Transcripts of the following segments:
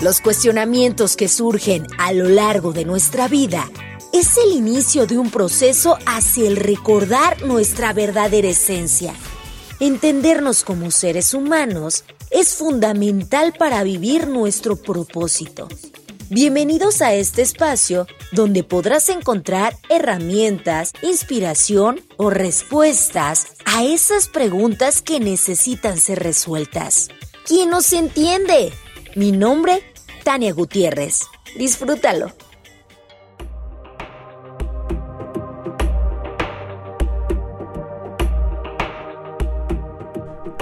Los cuestionamientos que surgen a lo largo de nuestra vida es el inicio de un proceso hacia el recordar nuestra verdadera esencia. Entendernos como seres humanos es fundamental para vivir nuestro propósito. Bienvenidos a este espacio donde podrás encontrar herramientas, inspiración o respuestas a esas preguntas que necesitan ser resueltas. ¿Quién nos entiende? Mi nombre, Tania Gutiérrez. Disfrútalo.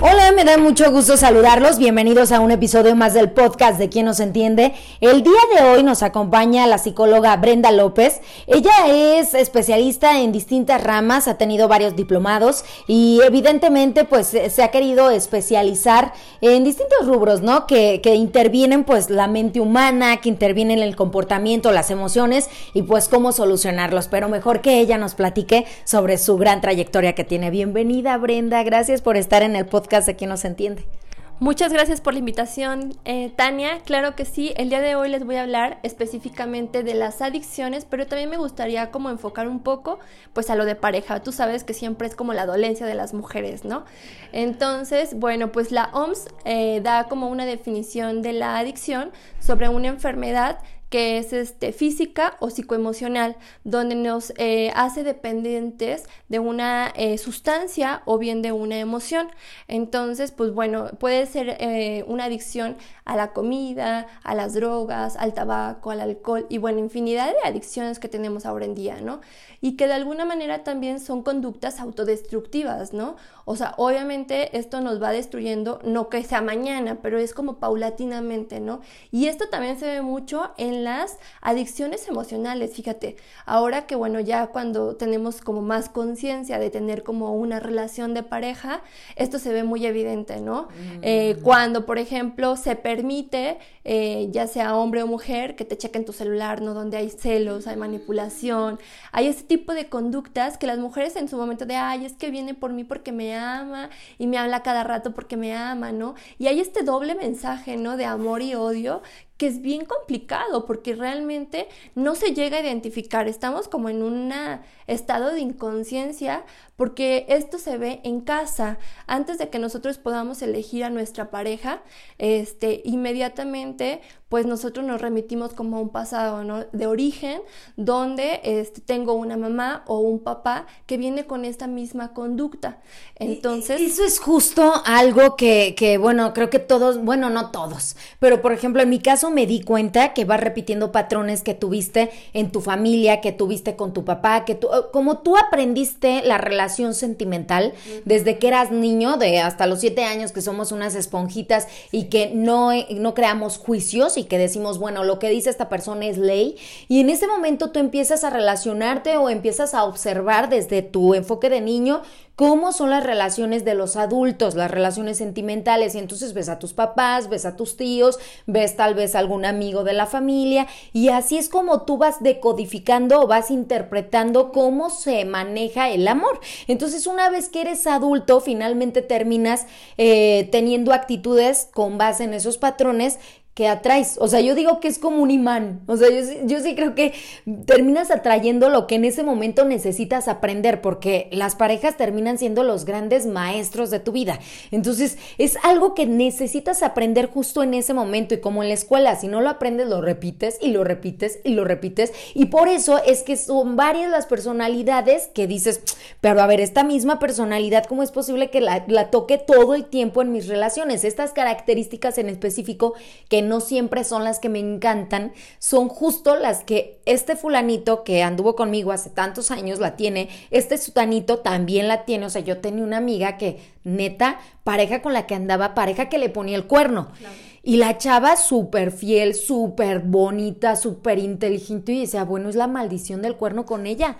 Hola, me da mucho gusto saludarlos. Bienvenidos a un episodio más del podcast de Quien nos entiende. El día de hoy nos acompaña la psicóloga Brenda López. Ella es especialista en distintas ramas, ha tenido varios diplomados y evidentemente pues se ha querido especializar en distintos rubros, ¿no? Que, que intervienen pues la mente humana, que intervienen el comportamiento, las emociones y pues cómo solucionarlos. Pero mejor que ella nos platique sobre su gran trayectoria que tiene. Bienvenida Brenda, gracias por estar en el podcast de quien nos entiende. Muchas gracias por la invitación, eh, Tania. Claro que sí, el día de hoy les voy a hablar específicamente de las adicciones, pero también me gustaría como enfocar un poco pues a lo de pareja. Tú sabes que siempre es como la dolencia de las mujeres, ¿no? Entonces, bueno, pues la OMS eh, da como una definición de la adicción sobre una enfermedad que es este, física o psicoemocional, donde nos eh, hace dependientes de una eh, sustancia o bien de una emoción. Entonces, pues bueno, puede ser eh, una adicción a la comida, a las drogas, al tabaco, al alcohol y bueno, infinidad de adicciones que tenemos ahora en día, ¿no? Y que de alguna manera también son conductas autodestructivas, ¿no? O sea, obviamente esto nos va destruyendo, no que sea mañana, pero es como paulatinamente, ¿no? Y esto también se ve mucho en las adicciones emocionales, fíjate, ahora que bueno, ya cuando tenemos como más conciencia de tener como una relación de pareja, esto se ve muy evidente, ¿no? Mm. Eh, cuando, por ejemplo, se permite, eh, ya sea hombre o mujer, que te chequen tu celular, ¿no? Donde hay celos, hay manipulación, hay ese tipo de conductas que las mujeres en su momento de, ay, es que viene por mí porque me ama y me habla cada rato porque me ama, ¿no? Y hay este doble mensaje, ¿no? De amor y odio que es bien complicado porque realmente no se llega a identificar. Estamos como en un estado de inconsciencia porque esto se ve en casa. Antes de que nosotros podamos elegir a nuestra pareja, este, inmediatamente pues nosotros nos remitimos como a un pasado ¿no? de origen donde este, tengo una mamá o un papá que viene con esta misma conducta. Entonces... Eso es justo algo que, que, bueno, creo que todos, bueno, no todos, pero por ejemplo en mi caso me di cuenta que vas repitiendo patrones que tuviste en tu familia, que tuviste con tu papá, que tú, como tú aprendiste la relación sentimental desde que eras niño, de hasta los siete años que somos unas esponjitas y que no, no creamos juicios y que decimos, bueno, lo que dice esta persona es ley, y en ese momento tú empiezas a relacionarte o empiezas a observar desde tu enfoque de niño cómo son las relaciones de los adultos, las relaciones sentimentales, y entonces ves a tus papás, ves a tus tíos, ves tal vez algún amigo de la familia, y así es como tú vas decodificando o vas interpretando cómo se maneja el amor. Entonces, una vez que eres adulto, finalmente terminas eh, teniendo actitudes con base en esos patrones que atraes. O sea, yo digo que es como un imán. O sea, yo, sí creo que terminas atrayendo lo que en ese momento necesitas aprender, porque las parejas terminan siendo los grandes maestros de tu vida. Entonces, es algo que necesitas aprender justo en ese momento. Y como en la escuela, si no lo aprendes, lo repites y lo repites y lo repites. Y por eso es que son varias las personalidades que dices, pero a ver, esta misma personalidad, ¿cómo es posible que la, toque todo el tiempo en mis relaciones? Estas características en específico que no siempre son las que me encantan, son justo las que este fulanito que anduvo conmigo hace tantos años la tiene, este sutanito también la tiene, o sea, yo tenía una amiga que neta, pareja con la que andaba, pareja que le ponía el cuerno. Y la chava súper fiel, súper bonita, súper inteligente y decía, bueno, es la maldición del cuerno con ella.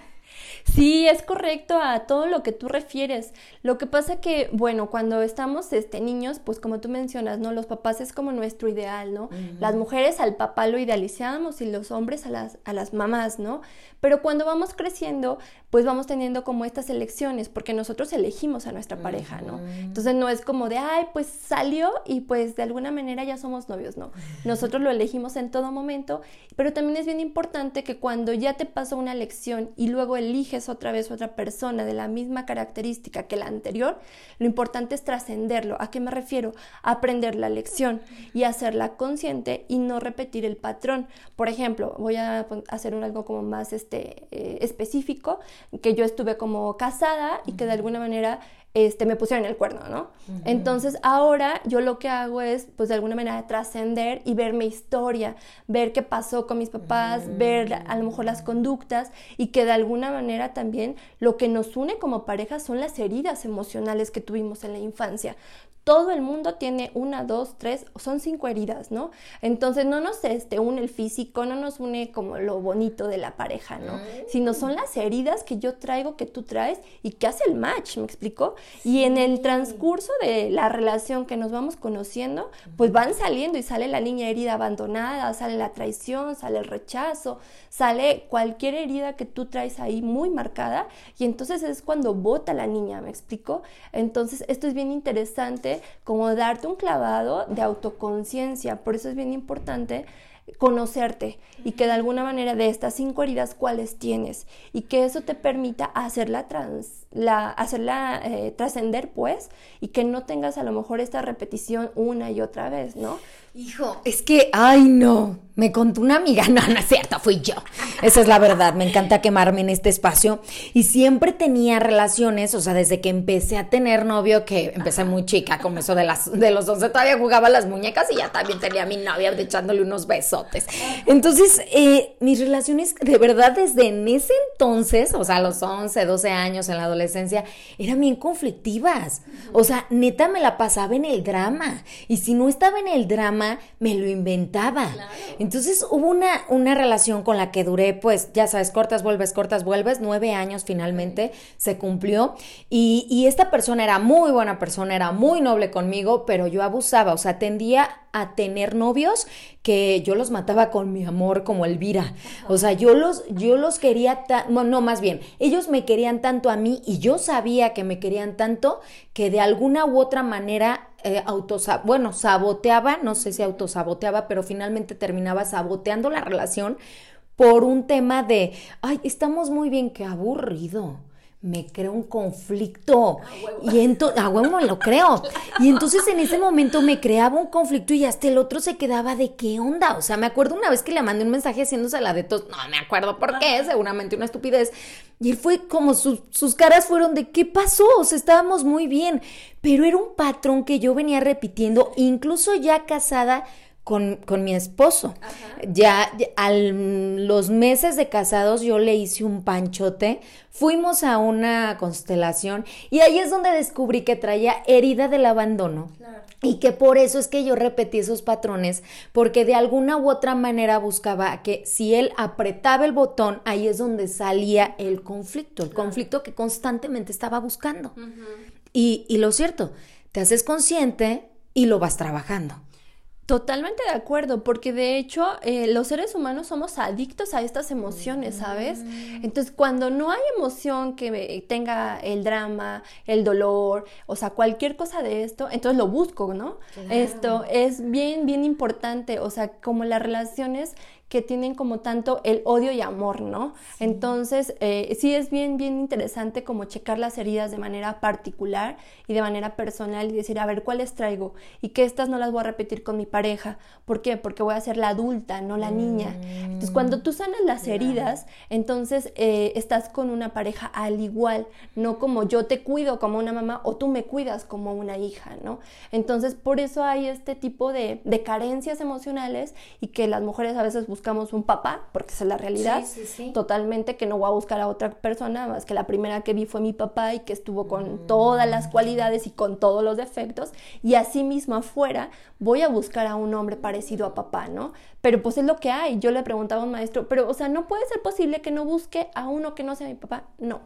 Sí, es correcto a todo lo que tú refieres. Lo que pasa que, bueno, cuando estamos este, niños, pues como tú mencionas, ¿no? Los papás es como nuestro ideal, ¿no? Las mujeres al papá lo idealizamos y los hombres a las, a las mamás, ¿no? Pero cuando vamos creciendo, pues vamos teniendo como estas elecciones, porque nosotros elegimos a nuestra pareja, ¿no? Entonces no es como de, ay, pues salió y pues de alguna manera ya somos novios, ¿no? Nosotros lo elegimos en todo momento, pero también es bien importante que cuando ya te pasó una elección y luego eliges otra vez otra persona de la misma característica que la anterior, lo importante es trascenderlo. ¿A qué me refiero? aprender la lección y hacerla consciente y no repetir el patrón. Por ejemplo, voy a hacer un algo como más este, eh, específico, que yo estuve como casada y que de alguna manera este, me pusieron el cuerno, ¿no? Entonces ahora yo lo que hago es, pues de alguna manera, trascender y ver mi historia, ver qué pasó con mis papás, ver a lo mejor las conductas y que de alguna manera también lo que nos une como pareja son las heridas emocionales que tuvimos en la infancia todo el mundo tiene una, dos, tres, son cinco heridas, ¿no? Entonces no nos este, une el físico, no nos une como lo bonito de la pareja, ¿no? Mm. Sino son las heridas que yo traigo, que tú traes y que hace el match, ¿me explico? Y en el transcurso de la relación que nos vamos conociendo, pues van saliendo y sale la niña herida abandonada, sale la traición, sale el rechazo, sale cualquier herida que tú traes ahí muy marcada y entonces es cuando vota la niña, ¿me explico? Entonces esto es bien interesante como darte un clavado de autoconciencia. Por eso es bien importante conocerte y que de alguna manera de estas cinco heridas cuáles tienes y que eso te permita hacerla trans, la, hacerla eh, trascender pues y que no tengas a lo mejor esta repetición una y otra vez, ¿no? Hijo, es que, ay no, me contó una amiga, no, no es cierto, fui yo. Esa es la verdad, me encanta quemarme en este espacio. Y siempre tenía relaciones, o sea, desde que empecé a tener novio, que empecé muy chica, como eso de, las, de los 11, todavía jugaba las muñecas y ya también tenía mi novia echándole unos besotes. Entonces, eh, mis relaciones, de verdad, desde en ese entonces, o sea, los 11, 12 años en la adolescencia, eran bien conflictivas. O sea, neta me la pasaba en el drama. Y si no estaba en el drama, me lo inventaba. Entonces hubo una, una relación con la que duré, pues, ya sabes, cortas, vuelves, cortas, vuelves, nueve años finalmente se cumplió. Y, y esta persona era muy buena persona, era muy noble conmigo, pero yo abusaba, o sea, tendía a tener novios que yo los mataba con mi amor como Elvira. O sea, yo los, yo los quería, no, más bien, ellos me querían tanto a mí y yo sabía que me querían tanto que de alguna u otra manera eh, bueno, saboteaba, no sé si autosaboteaba, pero finalmente terminaba saboteando la relación por un tema de, ay, estamos muy bien, qué aburrido me creo un conflicto. y entonces, a huevo me lo creo. Y entonces en ese momento me creaba un conflicto y hasta el otro se quedaba de qué onda. O sea, me acuerdo una vez que le mandé un mensaje haciéndose la de tos. No me acuerdo por qué, seguramente una estupidez. Y él fue como sus caras fueron de qué pasó. O sea, estábamos muy bien. Pero era un patrón que yo venía repitiendo, incluso ya casada con, con mi esposo. Ya a los meses de casados yo le hice un panchote, fuimos a una constelación y ahí es donde descubrí que traía herida del abandono. Y que por eso es que yo repetí esos patrones, porque de alguna u otra manera buscaba que si él apretaba el botón, ahí es donde salía el conflicto, el conflicto que constantemente estaba buscando. y, y lo cierto, te haces consciente y lo vas trabajando. Totalmente de acuerdo, porque de hecho eh, los seres humanos somos adictos a estas emociones, ¿sabes? Mm. Entonces, cuando no hay emoción que tenga el drama, el dolor, o sea, cualquier cosa de esto, entonces lo busco, ¿no? Esto es bien, bien importante, o sea, como las relaciones que tienen como tanto el odio y amor, ¿no? Entonces, eh, sí es bien, bien interesante como checar las heridas de manera particular y de manera personal y decir, a ver, ¿cuáles traigo? Y que estas no las voy a repetir con mi pareja. ¿Por qué? Porque voy a ser la adulta, no la niña. Entonces, cuando tú sanas las heridas, entonces eh, estás con una pareja al igual, no como yo te cuido como una mamá o tú me cuidas como una hija, ¿no? Entonces, por eso hay este tipo de, de carencias emocionales y que las mujeres a veces buscan buscamos un papá, porque esa es la realidad, totalmente, que no voy a buscar a otra persona, más que la primera que vi fue mi papá y que estuvo con mm. todas las cualidades y con todos los defectos, y así mismo afuera voy a buscar a un hombre parecido a papá, ¿no? Pero pues es lo que hay. Yo le preguntaba a un maestro, pero, o sea, ¿no puede ser posible que no busque a uno que no sea mi papá? No.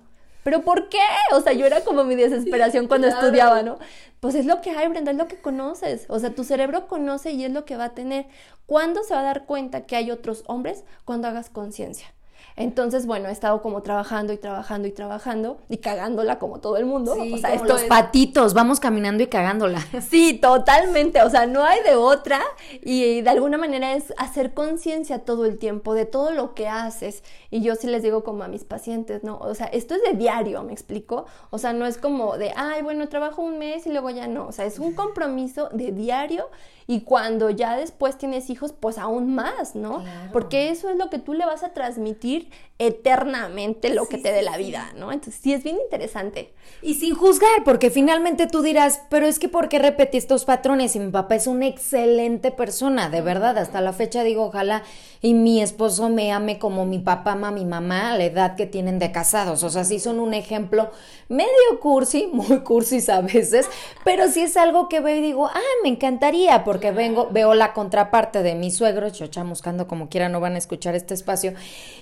¿Pero por qué? O sea, yo era como mi desesperación cuando estudiaba, ¿no? Pues es lo que hay, Brenda, es lo que conoces. O sea, tu cerebro conoce y es lo que va a tener. ¿Cuándo se va a dar cuenta que hay otros hombres? Cuando hagas conciencia. Entonces, bueno, he estado como trabajando y trabajando y trabajando y cagándola como todo el mundo. o sea, estos patitos, vamos caminando y cagándola. Sí, totalmente. O sea, no hay de otra. Y de alguna manera es hacer conciencia todo el tiempo de todo lo que haces. Y yo sí les digo como a mis pacientes, ¿no? O sea, esto es de diario, ¿me explico? O sea, no es como de, ay, bueno, trabajo un mes y luego ya no. O sea, es un compromiso de diario y cuando ya después tienes hijos, pues aún más, ¿no? Porque eso es lo que tú le vas a transmitir eternamente lo que te dé la vida, ¿no? Entonces sí es bien interesante. Y sin juzgar, porque finalmente tú dirás, pero es que ¿por qué repetí estos patrones? Y mi papá es una excelente persona, de verdad, hasta la fecha digo, ojalá y mi esposo me ame como mi papá ama a mi mamá a la edad que tienen de casados. O sea, sí son un ejemplo medio cursi, muy cursis a veces, pero sí es algo que veo y digo, ah, me encantaría, porque vengo, veo la contraparte de mi suegro, chocha buscando como quiera, no van a escuchar este espacio,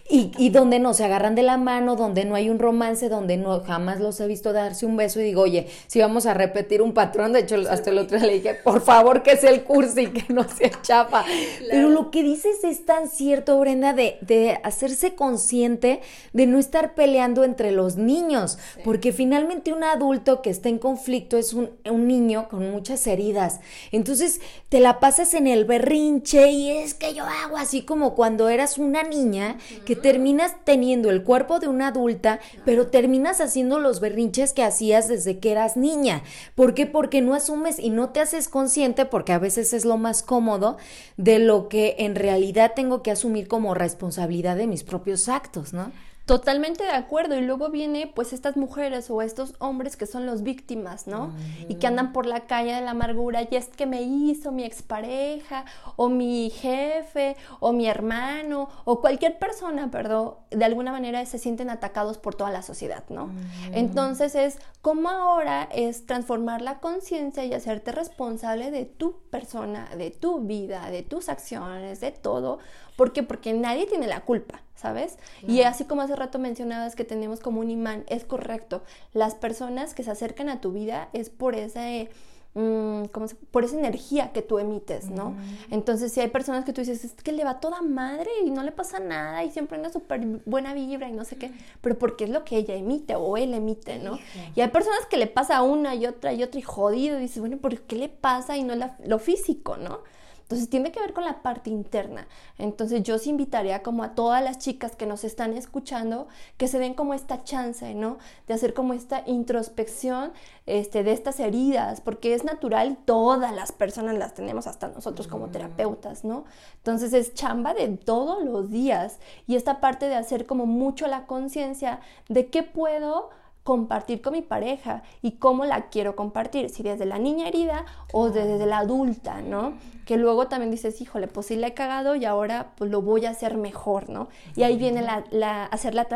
y, y donde no se agarran de la mano, donde no hay un romance, donde no jamás los he visto darse un beso y digo, oye, si vamos a repetir un patrón, de hecho hasta el otro día le dije, por favor que sea el cursi, que no sea chapa. Pero lo que dices es tan cierto, Brenda, de, de hacerse consciente de no estar peleando entre los niños, porque finalmente un adulto que está en conflicto es un, un niño con muchas heridas. Entonces te la pasas en el berrinche y es que yo hago así como cuando eras una niña que terminas teniendo el cuerpo de una adulta, pero terminas haciendo los berrinches que hacías desde que eras niña. ¿Por qué? Porque no asumes y no te haces consciente, porque a veces es lo más cómodo, de lo que en realidad tengo que asumir como responsabilidad de mis propios actos, ¿no? Totalmente de acuerdo. Y luego viene pues estas mujeres o estos hombres que son los víctimas, ¿no? Y que andan por la calle de la amargura y es que me hizo mi expareja o mi jefe o mi hermano o cualquier persona, perdón, de alguna manera se sienten atacados por toda la sociedad, ¿no? Entonces es como ahora es transformar la conciencia y hacerte responsable de tu persona, de tu vida, de tus acciones, de todo. ¿Por qué? Porque nadie tiene la culpa. ¿sabes? Y así como hace rato mencionabas que tenemos como un imán, es correcto. Las personas que se acercan a tu vida es por ese... Mm, por esa energía que tú emites, ¿no? Entonces, si hay personas que tú dices, es que le va toda madre y no le pasa nada y siempre anda súper buena vibra y no sé qué, pero porque es lo que ella emite o él emite, ¿no? Y hay personas que le pasa una y otra y otra y jodido y dices, bueno, ¿por qué le pasa y no lo físico, ¿no? Entonces tiene que ver con la parte interna. Entonces yo os invitaría como a todas las chicas que nos están escuchando que se den como esta chance, ¿no? De hacer como esta introspección este, de estas heridas, porque es natural, todas las personas las tenemos, hasta nosotros como terapeutas, ¿no? Entonces es chamba de todos los días y esta parte de hacer como mucho la conciencia de qué puedo compartir con mi pareja y cómo la quiero compartir, si desde la niña herida o desde la adulta, ¿no? Que luego también dices, híjole, pues sí la he cagado y ahora pues lo voy a hacer mejor, ¿no? Y ahí viene la, hacer la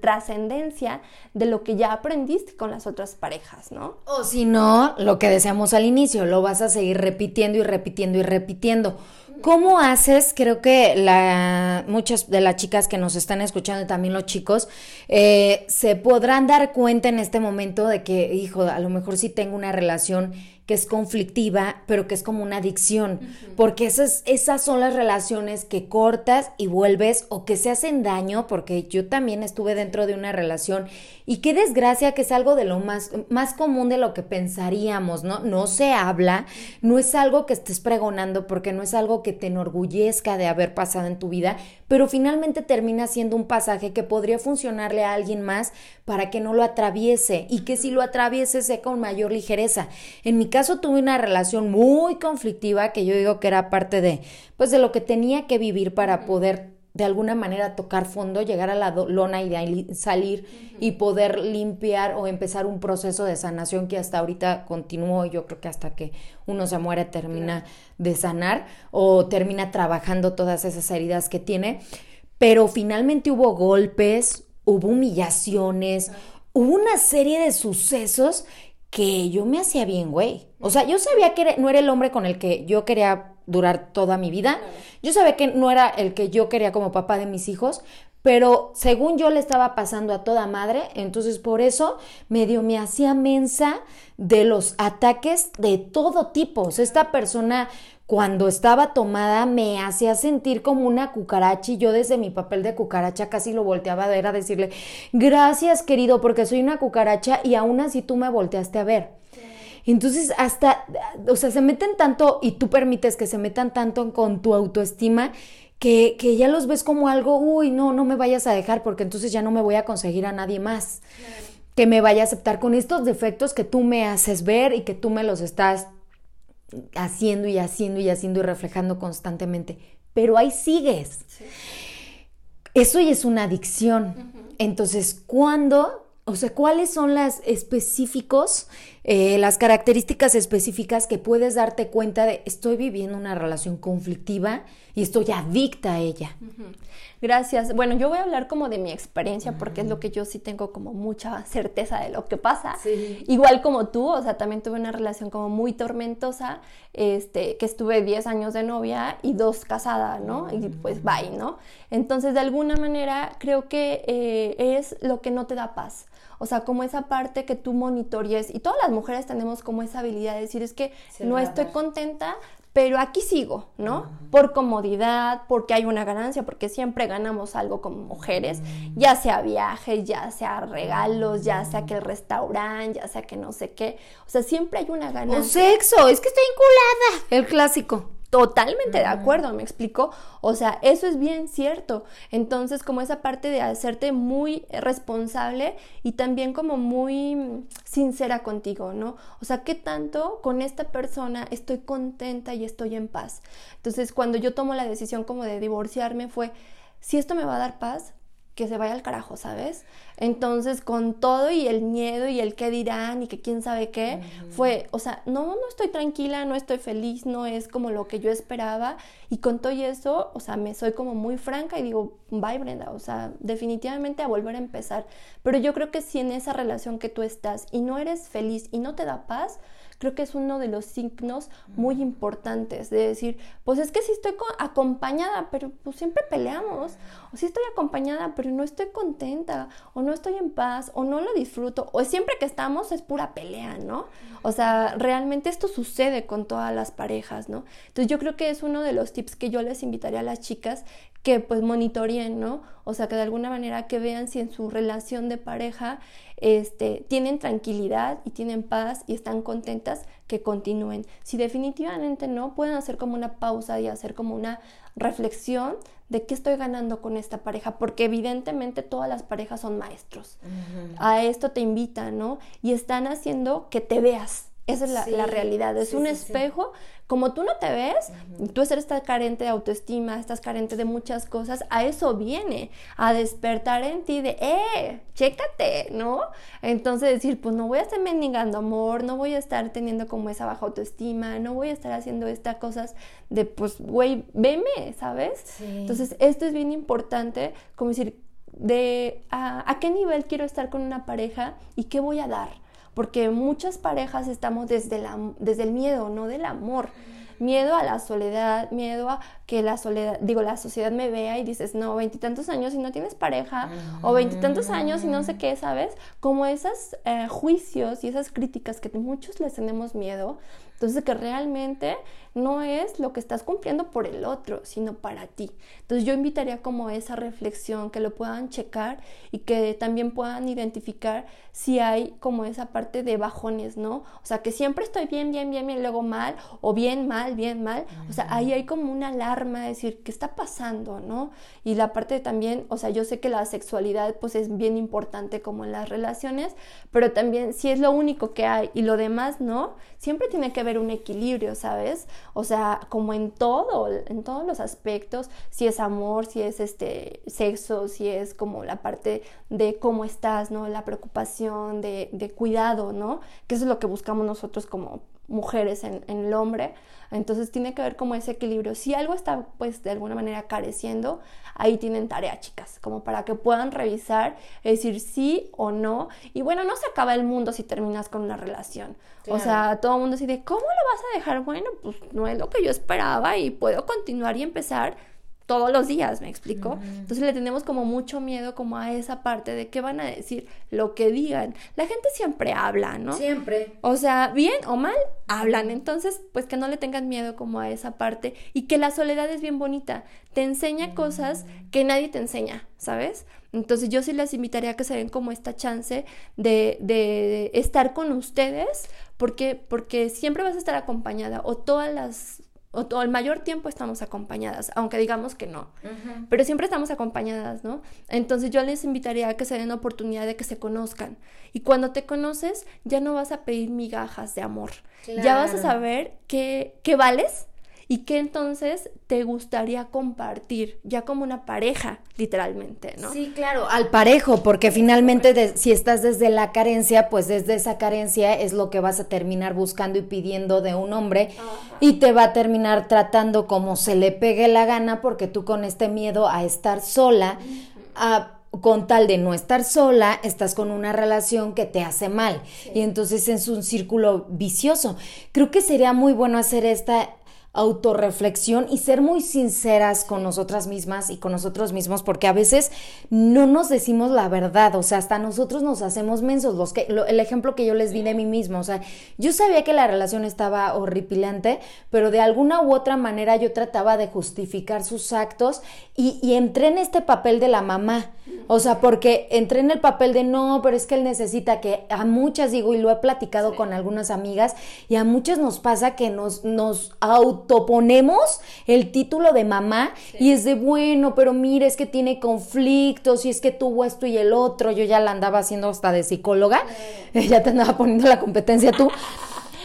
trascendencia de lo que ya aprendiste con las otras parejas, ¿no? O si no, lo que decíamos al inicio, lo vas a seguir repitiendo y repitiendo y repitiendo ¿Cómo haces? Creo que la, muchas de las chicas que nos están escuchando y también los chicos eh, se podrán dar cuenta en este momento de que, hijo, a lo mejor sí tengo una relación que es conflictiva, pero que es como una adicción, porque esas, esas son las relaciones que cortas y vuelves o que se hacen daño, porque yo también estuve dentro de una relación. Y qué desgracia que es algo de lo más, más común de lo que pensaríamos, ¿no? No se habla, no es algo que estés pregonando porque no es algo que te enorgullezca de haber pasado en tu vida, pero finalmente termina siendo un pasaje que podría funcionarle a alguien más para que no lo atraviese y que si lo atraviese sea con mayor ligereza. En mi caso tuve una relación muy conflictiva que yo digo que era parte de pues de lo que tenía que vivir para poder de alguna manera tocar fondo, llegar a la lona y de salir y poder limpiar o empezar un proceso de sanación que hasta ahorita continuó, yo creo que hasta que uno se muere termina de sanar o termina trabajando todas esas heridas que tiene, pero finalmente hubo golpes, hubo humillaciones, hubo una serie de sucesos que yo me hacía bien, güey. O sea, yo sabía que no era el hombre con el que yo quería durar toda mi vida. Yo sabía que no era el que yo quería como papá de mis hijos, pero según yo le estaba pasando a toda madre, entonces por eso medio me hacía mensa de los ataques de todo tipo. esta persona cuando estaba tomada me hacía sentir como una cucaracha y yo desde mi papel de cucaracha casi lo volteaba a ver a decirle, gracias querido, porque soy una cucaracha y aún así tú me volteaste a ver. Entonces, hasta, o sea, se meten tanto y tú permites que se metan tanto con tu autoestima que, que, ya los ves como algo, uy, no, no me vayas a dejar porque entonces ya no me voy a conseguir a nadie más. Que me vaya a aceptar con estos defectos que tú me haces ver y que tú me los estás haciendo y haciendo y haciendo y reflejando constantemente. Pero ahí sigues. Eso ya es una adicción. Entonces, ¿cuándo? O sea, ¿cuáles son las específicos, eh, las características específicas que puedes darte cuenta de estoy viviendo una relación conflictiva? y estoy adicta a ella. Gracias. Bueno, yo voy a hablar como de mi experiencia porque es lo que yo sí tengo como mucha certeza de lo que pasa. Igual como tú, o sea, también tuve una relación como muy tormentosa, este, que estuve 10 años de novia y dos casada, ¿no? Y pues bye, ¿no? Entonces, de alguna manera, creo que eh, es lo que no te da paz. O sea, como esa parte que tú monitorees, y todas las mujeres tenemos como esa habilidad de decir, es que no estoy contenta, pero aquí sigo, ¿no? Por comodidad, porque hay una ganancia, porque siempre ganamos algo como mujeres, ya sea viajes, ya sea regalos, ya sea que el restaurante, ya sea que no sé qué, o sea, siempre hay una ganancia. O sexo, es que estoy inculada, el clásico. Totalmente de acuerdo, me explico. O sea, eso es bien cierto. Entonces, como esa parte de hacerte muy responsable y también como muy sincera contigo, ¿no? O sea, ¿qué tanto con esta persona estoy contenta y estoy en paz? Entonces, cuando yo tomo la decisión como de divorciarme fue, si esto me va a dar paz, que se vaya al carajo, ¿sabes? Entonces, con todo y el miedo y el qué dirán y que quién sabe qué, fue, o sea, no, no estoy tranquila, no estoy feliz, no es como lo que yo esperaba. Y con todo y eso, o sea, me soy como muy franca y digo, bye Brenda, o sea, definitivamente a volver a empezar. Pero yo creo que si en esa relación que tú estás y no eres feliz y no te da paz, creo que es uno de los signos muy importantes de decir, pues es que sí estoy acompañada, pero pues siempre peleamos, o sí estoy acompañada, pero no estoy contenta, o no estoy en paz, o no lo disfruto, o siempre que estamos es pura pelea, ¿no? O sea, realmente esto sucede con todas las parejas, ¿no? Entonces yo creo que es uno de los tips que yo les invitaría a las chicas que pues monitoreen, ¿no? O sea, que de alguna manera que vean si en su relación de pareja este, tienen tranquilidad y tienen paz y están contentas, que continúen. Si definitivamente no, pueden hacer como una pausa y hacer como una reflexión de qué estoy ganando con esta pareja, porque evidentemente todas las parejas son maestros. A esto te invitan, ¿no? Y están haciendo que te veas. Esa es la, realidad. Es un espejo como tú no te ves, tú estás carente de autoestima, estás carente de muchas cosas, a eso viene, a despertar en ti de, eh, chécate, ¿no? Entonces decir, pues no voy a estar mendigando amor, no voy a estar teniendo como esa baja autoestima, no voy a estar haciendo estas cosas de, pues, güey, veme, ¿sabes? Entonces, esto es bien importante, como decir, de a, a qué nivel quiero estar con una pareja y qué voy a dar porque muchas parejas estamos desde, la, desde el miedo, no del amor. Miedo a la soledad, miedo a que la soledad, digo, la sociedad me vea y dices, no, veintitantos años y no tienes pareja, o veintitantos años y no sé qué, ¿sabes? Como esos eh, juicios y esas críticas que muchos les tenemos miedo, entonces que realmente no es lo que estás cumpliendo por el otro, sino para ti. Entonces yo invitaría como esa reflexión, que lo puedan checar y que también puedan identificar si hay como esa parte de bajones, ¿no? O sea, que siempre estoy bien, bien, bien, bien, luego mal, o bien, mal, bien, mal. O sea, ahí hay como una alarma de decir, ¿qué está pasando, no? Y la parte también, o sea, yo sé que la sexualidad pues es bien importante como en las relaciones, pero también si es lo único que hay y lo demás no, siempre tiene que haber un equilibrio, ¿sabes? O sea, como en todo, en todos los aspectos, si es amor, si es este sexo, si es como la parte de cómo estás, ¿no? La preocupación, de, de cuidado, ¿no? Que eso es lo que buscamos nosotros como mujeres en, en el hombre. Entonces tiene que ver como ese equilibrio. Si algo está pues de alguna manera careciendo, ahí tienen tarea, chicas, como para que puedan revisar, decir sí o no. Y bueno, no se acaba el mundo si terminas con una relación. O sea, todo el mundo dice, ¿cómo lo vas a dejar? Bueno, pues no es lo que yo esperaba y puedo continuar y empezar todos los días, ¿me explico? Entonces le tenemos como mucho miedo como a esa parte de qué van a decir, lo que digan. La gente siempre habla, ¿no? Siempre. O sea, bien o mal, hablan. Entonces, pues que no le tengan miedo como a esa parte y que la soledad es bien bonita. Te enseña cosas que nadie te enseña, ¿sabes? Entonces yo sí les invitaría a que se den como esta chance de, de estar con ustedes porque, porque siempre vas a estar acompañada o todas las o, el mayor tiempo estamos acompañadas, aunque digamos que no, pero siempre estamos acompañadas, ¿no? Entonces yo les invitaría a que se den la oportunidad de que se conozcan. Y cuando te conoces ya no vas a pedir migajas de amor, ya vas a saber qué, qué vales y qué entonces te gustaría compartir, ya como una pareja, literalmente, ¿no? Sí, claro, al parejo, porque finalmente si estás desde la carencia, pues desde esa carencia es lo que vas a terminar buscando y pidiendo de un hombre y te va a terminar tratando como se le pegue la gana, porque tú con este miedo a estar sola, con tal de no estar sola, estás con una relación que te hace mal. Y entonces es un círculo vicioso. Creo que sería muy bueno hacer esta autorreflexión y ser muy sinceras con nosotras mismas y con nosotros mismos, porque a veces no nos decimos la verdad, o sea, hasta nosotros nos hacemos mensos. Los que, el ejemplo que yo les di de mí mismo, o sea, yo sabía que la relación estaba horripilante, pero de alguna u otra manera yo trataba de justificar sus actos y, y entré en este papel de la mamá. O sea, porque entré en el papel de no, pero es que él necesita que a muchas digo, y lo he platicado con algunas amigas, y a muchas nos pasa que nos, nos autoponemos el título de mamá y es de bueno, pero mire, es que tiene conflictos y es que tuvo esto y el otro. Yo ya la andaba haciendo hasta de psicóloga, ya te andaba poniendo la competencia tú.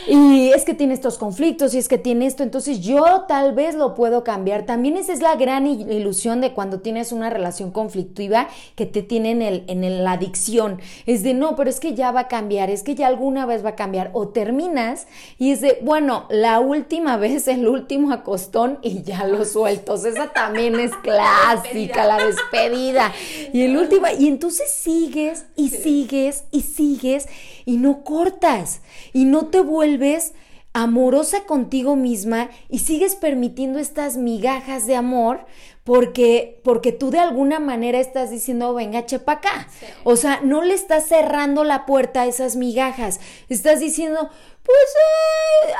Y es que tiene estos conflictos y es que tiene esto, entonces yo tal vez lo puedo cambiar. También esa es la gran ilusión de cuando tienes una relación conflictiva que te tiene en, el, en la adicción. Es de no, pero es que ya va a cambiar, es que ya alguna vez va a cambiar. O terminas y es de, bueno, la última vez, el último acostón y ya lo sueltos. Esa también es clásica, la despedida. Y el último, y entonces sigues y sigues y sigues y no cortas y no te vuelves amorosa contigo misma y sigues permitiendo estas migajas de amor porque porque tú de alguna manera estás diciendo venga chepa acá o sea no le estás cerrando la puerta a esas migajas. Estás diciendo pues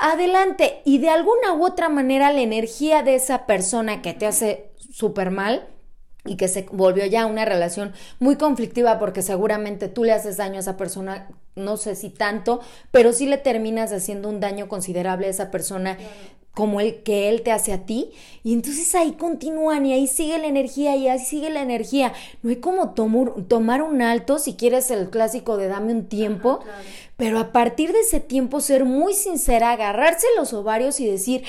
adelante y de alguna u otra manera la energía de esa persona que te hace súper mal y que se volvió ya una relación muy conflictiva porque seguramente tú le haces daño a esa persona, no sé si tanto, pero sí le terminas haciendo un daño considerable a esa persona como el que él te hace a ti. Y entonces ahí continúan y ahí sigue la energía y ahí sigue la energía. No hay como tomar un alto si quieres el clásico de dame un tiempo pero a partir de ese tiempo ser muy sincera agarrarse los ovarios y decir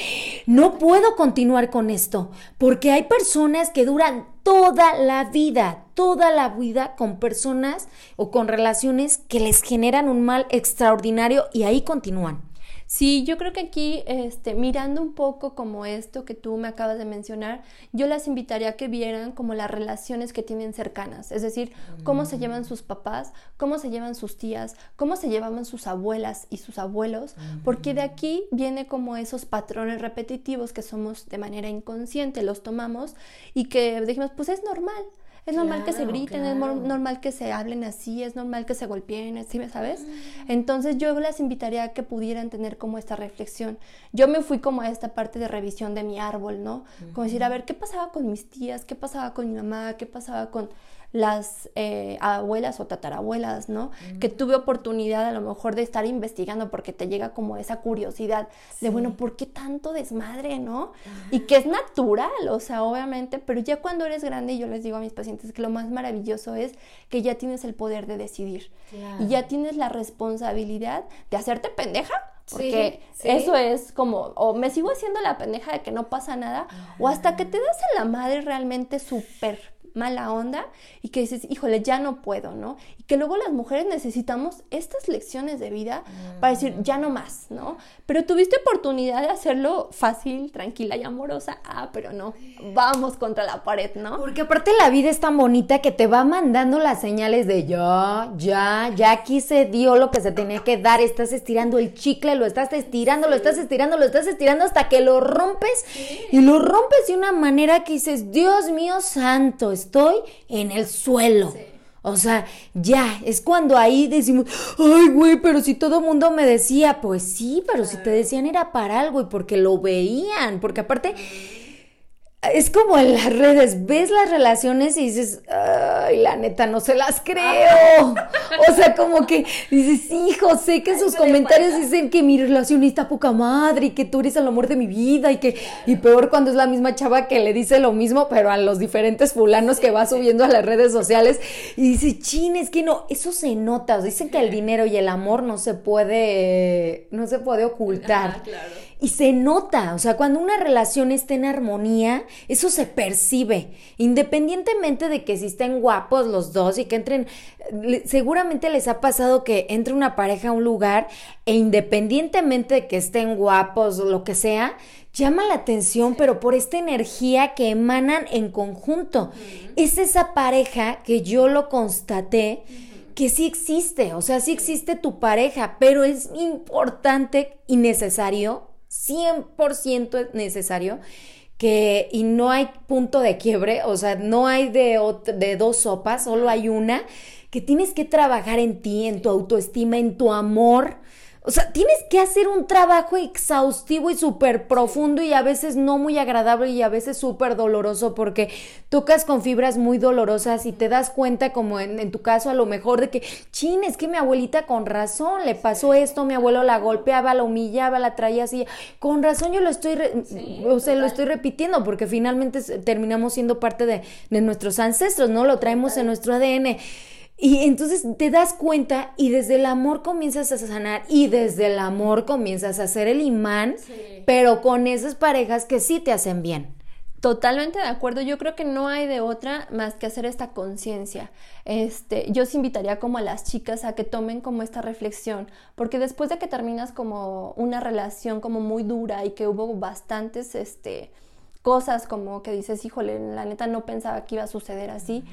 no puedo continuar con esto porque hay personas que duran toda la vida toda la vida con personas o con relaciones que les generan un mal extraordinario y ahí continúan Sí, yo creo que aquí, este, mirando un poco como esto que tú me acabas de mencionar, yo las invitaría a que vieran como las relaciones que tienen cercanas, es decir, cómo se llevan sus papás, cómo se llevan sus tías, cómo se llevaban sus abuelas y sus abuelos, porque de aquí viene como esos patrones repetitivos que somos de manera inconsciente, los tomamos y que dijimos, pues es normal. Es normal que se griten, es normal que se hablen así, es normal que se golpeen, así, ¿me sabes? Entonces yo las invitaría a que pudieran tener como esta reflexión. Yo me fui como a esta parte de revisión de mi árbol, ¿no? Como decir, a ver, ¿qué pasaba con mis tías? ¿Qué pasaba con mi mamá? ¿Qué pasaba con las eh, abuelas o tatarabuelas, ¿no? Que tuve oportunidad a lo mejor de estar investigando porque te llega como esa curiosidad de, bueno, ¿por qué tanto desmadre, no? Y que es natural, o sea, obviamente, pero ya cuando eres grande, yo les digo a mis pacientes que lo más maravilloso es que ya tienes el poder de decidir. Y ya tienes la responsabilidad de hacerte pendeja porque eso es como, o me sigo haciendo la pendeja de que no pasa nada, o hasta que te das en la madre realmente súper mala onda y que dices, híjole, ya no puedo, ¿no? Y que luego las mujeres necesitamos estas lecciones de vida para decir, ya no más, ¿no? Pero tuviste oportunidad de hacerlo fácil, tranquila y amorosa, ah, pero no, vamos contra la pared, ¿no? Porque aparte la vida es tan bonita que te va mandando las señales de ya, ya, ya aquí se dio lo que se tenía que dar, estás estirando el chicle, lo estás estirando, lo estás estirando, lo estás estirando hasta que lo rompes y lo rompes de una manera que dices, Dios mío santo, estoy en el suelo. O sea, ya, es cuando ahí decimos, ay, güey, pero si todo el mundo me decía, pues sí, pero si te decían era para algo y porque lo veían, porque aparte es como en las redes, ves las relaciones y dices, ay, la neta, no se las creo. O sea, como que dices, hijo, sé que sus comentarios dicen que mi relación está poca madre y que tú eres el amor de mi vida y que, y peor cuando es la misma chava que le dice lo mismo, pero a los diferentes fulanos que va subiendo a las redes sociales y dice, chin, es que no, eso se nota. dicen que el dinero y el amor no se puede, no se puede ocultar. claro. Y se nota, o sea, cuando una relación está en armonía, eso se percibe, independientemente de que si estén guapos los dos y que entren, seguramente les ha pasado que entre una pareja a un lugar e independientemente de que estén guapos, o lo que sea, llama la atención, pero por esta energía que emanan en conjunto. Es esa pareja que yo lo constaté que sí existe, o sea, sí existe tu pareja, pero es importante y necesario 100% es necesario que, y no hay punto de quiebre, o sea, no hay de, de dos sopas, solo hay una, que tienes que trabajar en ti, en tu autoestima, en tu amor, o sea, tienes que hacer un trabajo exhaustivo y súper profundo y a veces no muy agradable y a veces súper doloroso porque tocas con fibras muy dolorosas y te das cuenta como en, tu caso a lo mejor de que, chin, es que mi abuelita con razón le pasó esto, mi abuelo la golpeaba, la humillaba, la traía así, con razón yo lo estoy, o sea, lo estoy repitiendo porque finalmente terminamos siendo parte de, de nuestros ancestros, ¿no? Lo traemos en nuestro ADN. Y entonces te das cuenta y desde el amor comienzas a sanar y desde el amor comienzas a hacer el imán, pero con esas parejas que sí te hacen bien. Totalmente de acuerdo. Yo creo que no hay de otra más que hacer esta conciencia. Este, yo os invitaría como a las chicas a que tomen como esta reflexión, porque después de que terminas como una relación como muy dura y que hubo bastantes, este, cosas como que dices, híjole, la neta no pensaba que iba a suceder así.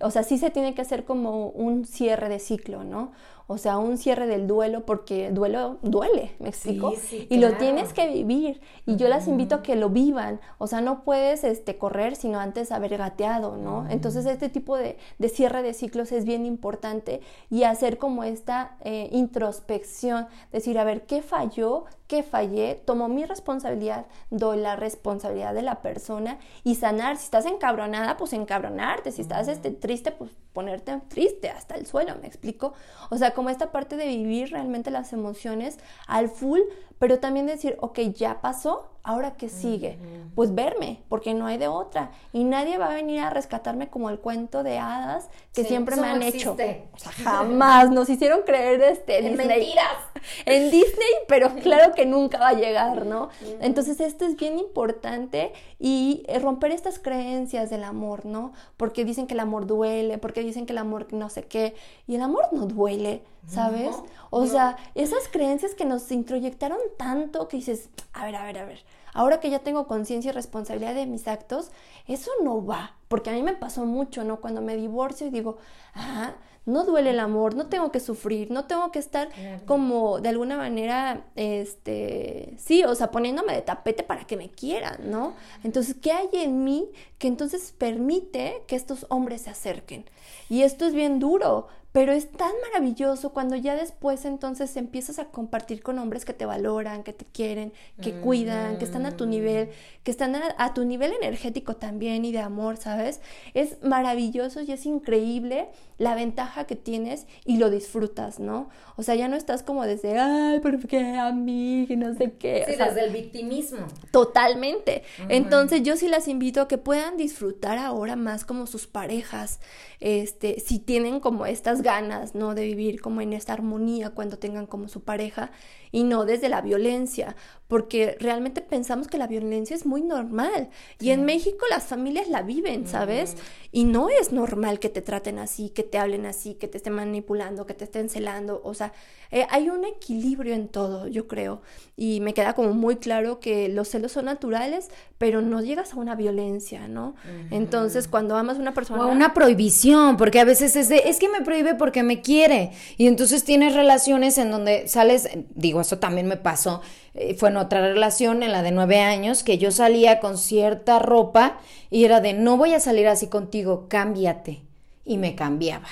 O sea, sí se tiene que hacer como un cierre de ciclo, ¿no? O sea, un cierre del duelo porque duelo duele, ¿me explico? y lo tienes que vivir. Y yo las invito a que lo vivan. O sea, no puedes este, correr sino antes haber gateado, ¿no? Entonces, este tipo de, cierre de ciclos es bien importante y hacer como esta eh, introspección, decir, a ver, ¿qué falló? ¿Qué fallé? Tomo mi responsabilidad, doy la responsabilidad de la persona y sanar. Si estás encabronada, pues encabronarte. Si estás este, triste, pues ponerte triste hasta el suelo, ¿me explico? O sea, como esta parte de vivir realmente las emociones al full, pero también decir, ok, ya pasó, ahora qué sigue? Pues verme, porque no hay de otra. Y nadie va a venir a rescatarme como el cuento de hadas que siempre me han hecho. O sea, jamás nos hicieron creer este en mentiras. En Disney, pero claro que nunca va a llegar, ¿no? Entonces esto es bien importante y eh, romper estas creencias del amor, ¿no? Porque dicen que el amor duele, porque dicen que el amor no sé qué, y el amor no duele, ¿sabes? O sea, esas creencias que nos introyectaron tanto que dices, a ver, a ver, a ver, ahora que ya tengo conciencia y responsabilidad de mis actos, eso no va, porque a mí me pasó mucho, ¿no? Cuando me divorcio y digo, ah, no duele el amor, no tengo que sufrir, no tengo que estar como de alguna manera, este, sí, o sea, poniéndome de tapete para que me quieran, ¿no? Entonces, ¿qué hay en mí que entonces permite que estos hombres se acerquen? Y esto es bien duro, pero es tan maravilloso cuando ya después entonces empiezas a compartir con hombres que te valoran, que te quieren, que cuidan, que están a tu nivel, que están a, tu nivel energético también y de amor, ¿sabes? Es maravilloso y es increíble la ventaja que tienes y lo disfrutas, ¿no? O sea, ya no estás como desde, ay, ¿por qué a mí? Que no sé qué. Sí, desde el victimismo. Totalmente. Entonces yo sí las invito a que puedan disfrutar ahora más como sus parejas, este, si tienen como estas ganas, ¿no? De vivir como en esta armonía cuando tengan como su pareja y no desde la violencia, porque realmente pensamos que la violencia es muy normal y en México las familias la viven, ¿sabes? Y no es normal que te traten así, que te hablen así, que te estén manipulando, que te estén celando, o sea, eh, hay un equilibrio en todo, yo creo, y me queda como muy claro que los celos son naturales, pero no llegas a una violencia, ¿no? Entonces, cuando amas a una persona... O a una prohibición, porque a veces es de, es que me prohíbe porque me quiere, y entonces tienes relaciones en donde sales, digo, eso también me pasó, eh, fue en otra relación, en la de nueve años, que yo salía con cierta ropa y era de, no voy a salir así contigo, cámbiate. Y me cambiaba.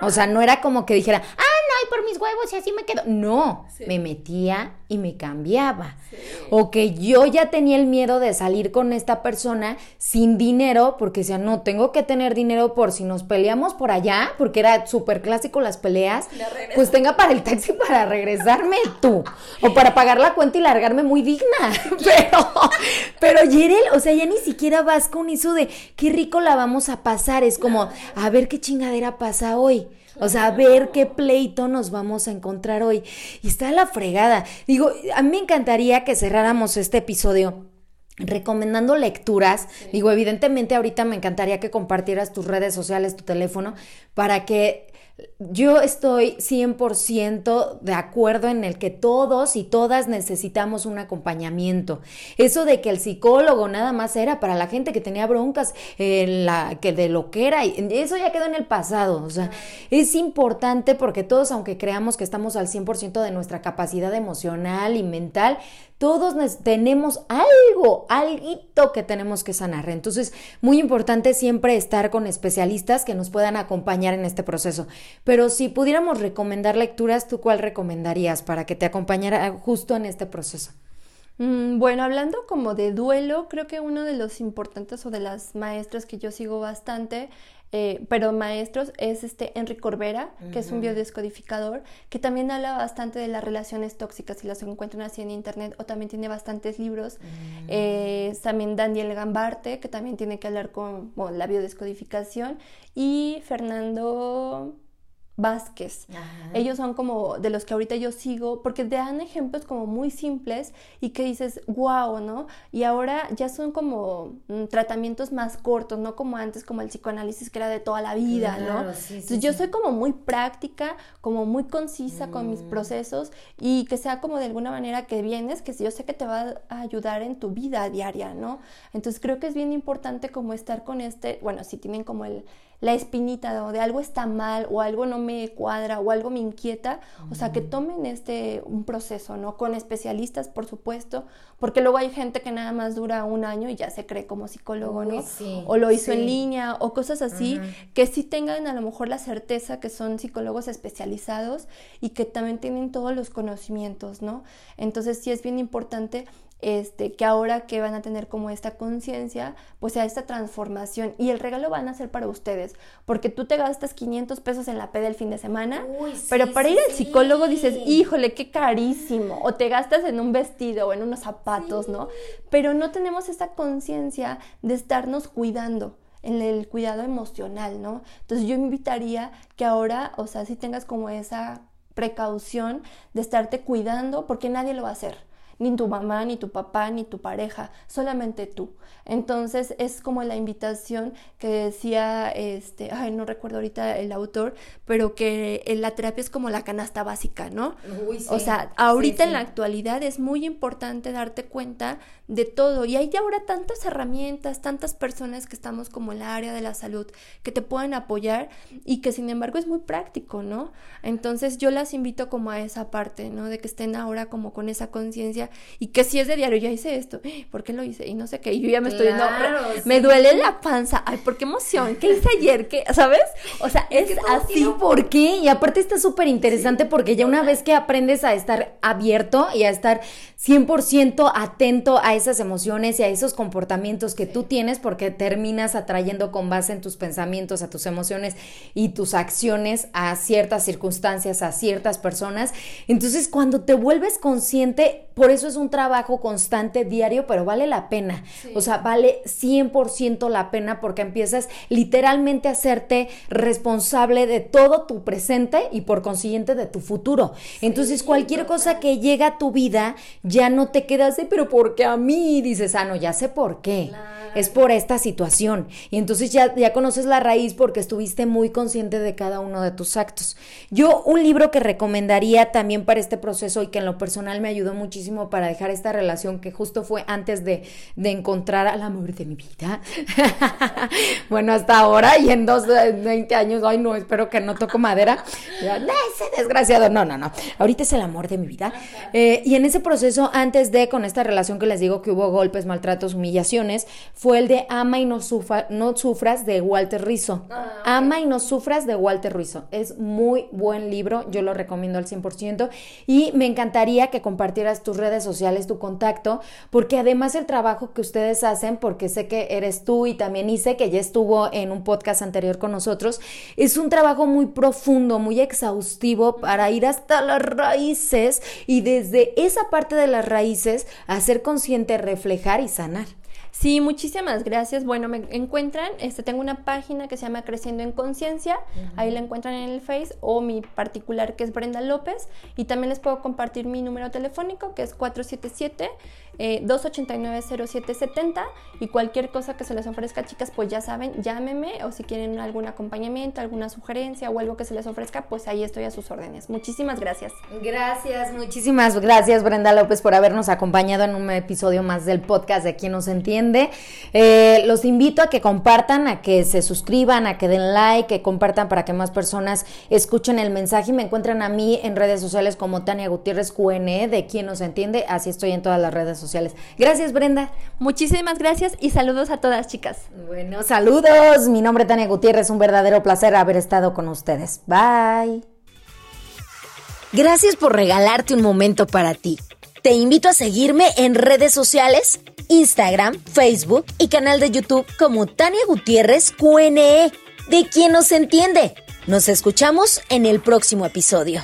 O sea, no era como que dijera, ah, no, y por mis huevos y así me quedo. No, me metía y me cambiaba. O que yo ya tenía el miedo de salir con esta persona sin dinero, porque decía, no, tengo que tener dinero por si nos peleamos por allá, porque era súper clásico las peleas, pues tenga para el taxi para regresarme tú, o para pagar la cuenta y largarme muy digna. Pero, pero Yerel, o sea, ya ni siquiera vas con eso de qué rico la vamos a pasar, es como, a ver qué chingadera pasa hoy. O sea, a ver qué pleito nos vamos a encontrar hoy. Y está la fregada. Digo, a mí me encantaría que cerráramos este episodio recomendando lecturas. Digo, evidentemente ahorita me encantaría que compartieras tus redes sociales, tu teléfono, para que yo estoy 100% de acuerdo en el que todos y todas necesitamos un acompañamiento. Eso de que el psicólogo nada más era para la gente que tenía broncas, la, que de lo que era, eso ya quedó en el pasado. O sea, es importante porque todos, aunque creamos que estamos al 100% de nuestra capacidad emocional y mental, todos tenemos algo, algo que tenemos que sanar. Entonces, muy importante siempre estar con especialistas que nos puedan acompañar en este proceso. Pero si pudiéramos recomendar lecturas, ¿tú cuál recomendarías para que te acompañara justo en este proceso? Mm, bueno, hablando como de duelo, creo que uno de los importantes o de las maestras que yo sigo bastante eh, pero maestros, es este Enrique Corbera, que es un biodescodificador, que también habla bastante de las relaciones tóxicas, si las encuentran así en internet, o también tiene bastantes libros. Eh, también Daniel Gambarte, que también tiene que hablar con la biodescodificación, y Fernando Vázquez. Ellos son como de los que ahorita yo sigo porque te dan ejemplos como muy simples y que dices, wow, ¿no? Y ahora ya son como mm, tratamientos más cortos, no como antes, como el psicoanálisis que era de toda la vida, ¿no? Entonces yo soy como muy práctica, como muy concisa con mis mm. procesos y que sea como de alguna manera que vienes, que yo sé que te va a ayudar en tu vida diaria, ¿no? Entonces creo que es bien importante como estar con este, bueno, si tienen como el la espinita de algo está mal o algo no me cuadra o algo me inquieta, o sea, que tomen este un proceso, ¿no? Con especialistas, por supuesto, porque luego hay gente que nada más dura un año y ya se cree como psicólogo, ¿no? o lo hizo en línea o cosas así, que sí tengan a lo mejor la certeza que son psicólogos especializados y que también tienen todos los conocimientos, ¿no? Entonces sí es bien importante este, que ahora que van a tener como esta conciencia, pues sea esta transformación y el regalo van a ser para ustedes, porque tú te gastas 500 pesos en la P del fin de semana, pero para ir al psicólogo dices, híjole, qué carísimo, o te gastas en un vestido o en unos zapatos, ¿no? Pero no tenemos esta conciencia de estarnos cuidando en el cuidado emocional, ¿no? Entonces yo invitaría que ahora, o sea, si tengas como esa precaución de estarte cuidando, porque nadie lo va a hacer ni tu mamá, ni tu papá, ni tu pareja, solamente tú. Entonces es como la invitación que decía, este, ay, no recuerdo ahorita el autor, pero que la terapia es como la canasta básica, ¿no? O sea, ahorita en la actualidad es muy importante darte cuenta de todo y hay ahora tantas herramientas, tantas personas que estamos como en la área de la salud que te pueden apoyar y que sin embargo es muy práctico, ¿no? Entonces yo las invito como a esa parte, ¿no? De que estén ahora como con esa conciencia y que si es de diario, ya hice esto, ¿por qué lo hice? Y no sé qué, y yo ya me estoy, no, me duele la panza, ay, ¿por qué emoción? ¿Qué hice ayer? ¿Qué? ¿Sabes? O sea, es, así. ¿Por qué? Y aparte está súper interesante porque ya una vez que aprendes a estar abierto y a estar 100% atento a esas emociones y a esos comportamientos que tú tienes porque terminas atrayendo con base en tus pensamientos, a tus emociones y tus acciones a ciertas circunstancias, a ciertas personas. Entonces, cuando te vuelves consciente, por eso eso es un trabajo constante, diario, pero vale la pena. O sea, vale 100% la pena porque empiezas literalmente a hacerte responsable de todo tu presente y por consiguiente de tu futuro. Entonces, cualquier cosa que llega a tu vida, ya no te quedas de, pero ¿por qué a mí? Dices, ah, no, ya sé por qué. Es por esta situación. Y entonces ya, ya conoces la raíz porque estuviste muy consciente de cada uno de tus actos. Yo, un libro que recomendaría también para este proceso y que en lo personal me ayudó muchísimo para dejar esta relación que justo fue antes de, de encontrar al amor de mi vida. bueno, hasta ahora y en dos, 20 años, ay no, espero que no toco madera. ese desgraciado, no, no, no. Ahorita es el amor de mi vida. Eh, y en ese proceso, antes de, con esta relación que les digo que hubo golpes, maltratos, humillaciones, fue el de Ama y no, no sufras de Walter Rizzo. Ah, Ama y no sufras de Walter Rizzo. Es muy buen libro, yo lo recomiendo al 100% y me encantaría que compartieras tus redes sociales, tu contacto, porque además el trabajo que ustedes hacen, porque sé que eres tú y también hice que ya estuvo en un podcast anterior con nosotros, es un trabajo muy profundo, muy exhaustivo para ir hasta las raíces y desde esa parte de las raíces hacer consciente, reflejar y sanar. Sí, muchísimas gracias. Bueno, me encuentran, este, tengo una página que se llama Creciendo en Conciencia, ahí la encuentran en el Face, o mi particular que es Brenda López, y también les puedo compartir mi número telefónico que es 477 289-0770 y cualquier cosa que se les ofrezca, chicas, pues ya saben, llámeme o si quieren algún acompañamiento, alguna sugerencia o algo que se les ofrezca, pues ahí estoy a sus órdenes. Muchísimas gracias. Gracias, muchísimas gracias Brenda López por habernos acompañado en un episodio más del podcast de Quien nos entiende. Eh, los invito a que compartan, a que se suscriban, a que den like, que compartan para que más personas escuchen el mensaje y me encuentran a mí en redes sociales como Tania Gutiérrez QNE de Quien nos entiende, así estoy en todas las redes sociales Gracias, Brenda. Muchísimas gracias y saludos a todas, chicas. Bueno, saludos. Mi nombre es Tania Gutiérrez. Un verdadero placer haber estado con ustedes. Bye. Gracias por regalarte un momento para ti. Te invito a seguirme en redes sociales, Instagram, Facebook y canal de YouTube como Tania Gutiérrez QNE, de quien nos entiende. Nos escuchamos en el próximo episodio.